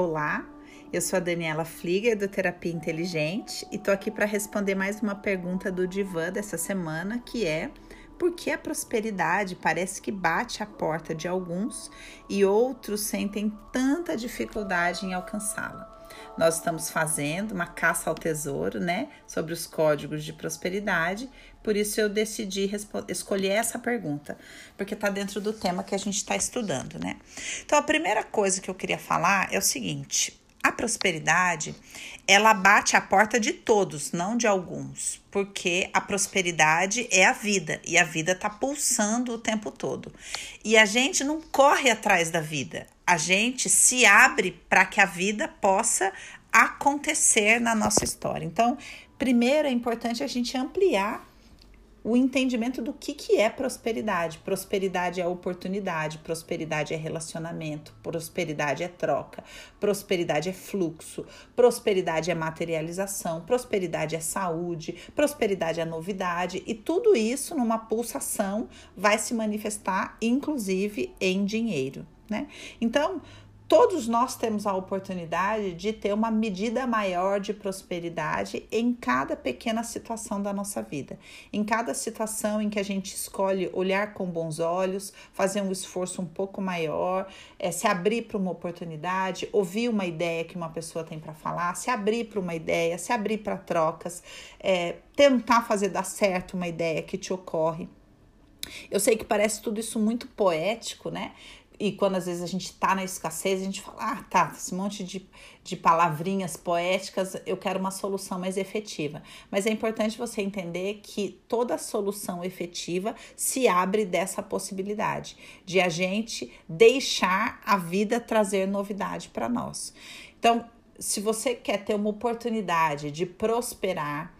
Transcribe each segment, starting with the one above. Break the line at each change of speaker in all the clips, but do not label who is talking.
Olá, eu sou a Daniela Flieger do Terapia Inteligente e tô aqui para responder mais uma pergunta do Divã dessa semana, que é por que a prosperidade parece que bate a porta de alguns e outros sentem tanta dificuldade em alcançá-la? Nós estamos fazendo uma caça ao tesouro, né, sobre os códigos de prosperidade. Por isso eu decidi escolher essa pergunta, porque está dentro do tema que a gente está estudando, né? Então a primeira coisa que eu queria falar é o seguinte: a prosperidade, ela bate a porta de todos, não de alguns, porque a prosperidade é a vida e a vida está pulsando o tempo todo. E a gente não corre atrás da vida, a gente se abre para que a vida possa acontecer na nossa história. Então, primeiro é importante a gente ampliar o entendimento do que, que é prosperidade. Prosperidade é oportunidade, prosperidade é relacionamento, prosperidade é troca, prosperidade é fluxo, prosperidade é materialização, prosperidade é saúde, prosperidade é novidade e tudo isso numa pulsação vai se manifestar, inclusive, em dinheiro. Né? Então, todos nós temos a oportunidade de ter uma medida maior de prosperidade em cada pequena situação da nossa vida. Em cada situação em que a gente escolhe olhar com bons olhos, fazer um esforço um pouco maior, é, se abrir para uma oportunidade, ouvir uma ideia que uma pessoa tem para falar, se abrir para uma ideia, se abrir para trocas, é, tentar fazer dar certo uma ideia que te ocorre. Eu sei que parece tudo isso muito poético, né? E quando às vezes a gente tá na escassez, a gente fala, ah, tá, esse monte de, de palavrinhas poéticas, eu quero uma solução mais efetiva. Mas é importante você entender que toda solução efetiva se abre dessa possibilidade de a gente deixar a vida trazer novidade para nós. Então, se você quer ter uma oportunidade de prosperar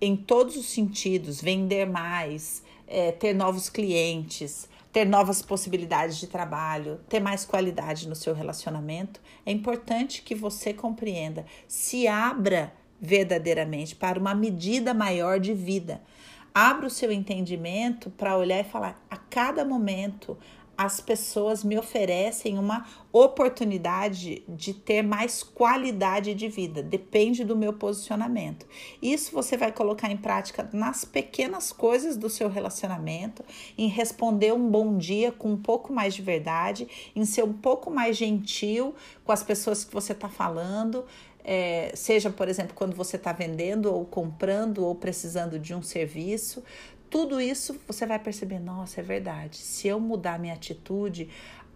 em todos os sentidos, vender mais, é, ter novos clientes, ter novas possibilidades de trabalho, ter mais qualidade no seu relacionamento, é importante que você compreenda, se abra verdadeiramente para uma medida maior de vida. Abra o seu entendimento para olhar e falar a cada momento, as pessoas me oferecem uma oportunidade de ter mais qualidade de vida, depende do meu posicionamento. Isso você vai colocar em prática nas pequenas coisas do seu relacionamento, em responder um bom dia com um pouco mais de verdade, em ser um pouco mais gentil com as pessoas que você está falando. É, seja, por exemplo, quando você está vendendo ou comprando ou precisando de um serviço, tudo isso você vai perceber, nossa, é verdade. Se eu mudar minha atitude,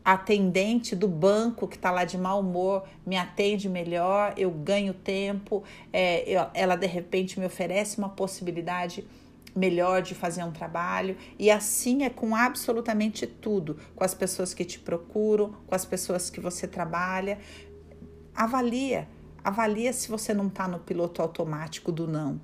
a atendente do banco que está lá de mau humor me atende melhor, eu ganho tempo, é, eu, ela de repente me oferece uma possibilidade melhor de fazer um trabalho e assim é com absolutamente tudo, com as pessoas que te procuram, com as pessoas que você trabalha. Avalia, avalia se você não está no piloto automático do não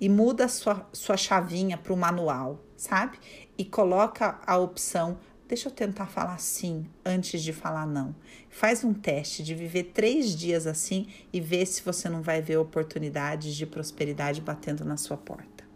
e muda sua, sua chavinha para o manual, sabe? E coloca a opção deixa eu tentar falar sim antes de falar não. Faz um teste de viver três dias assim e vê se você não vai ver oportunidades de prosperidade batendo na sua porta.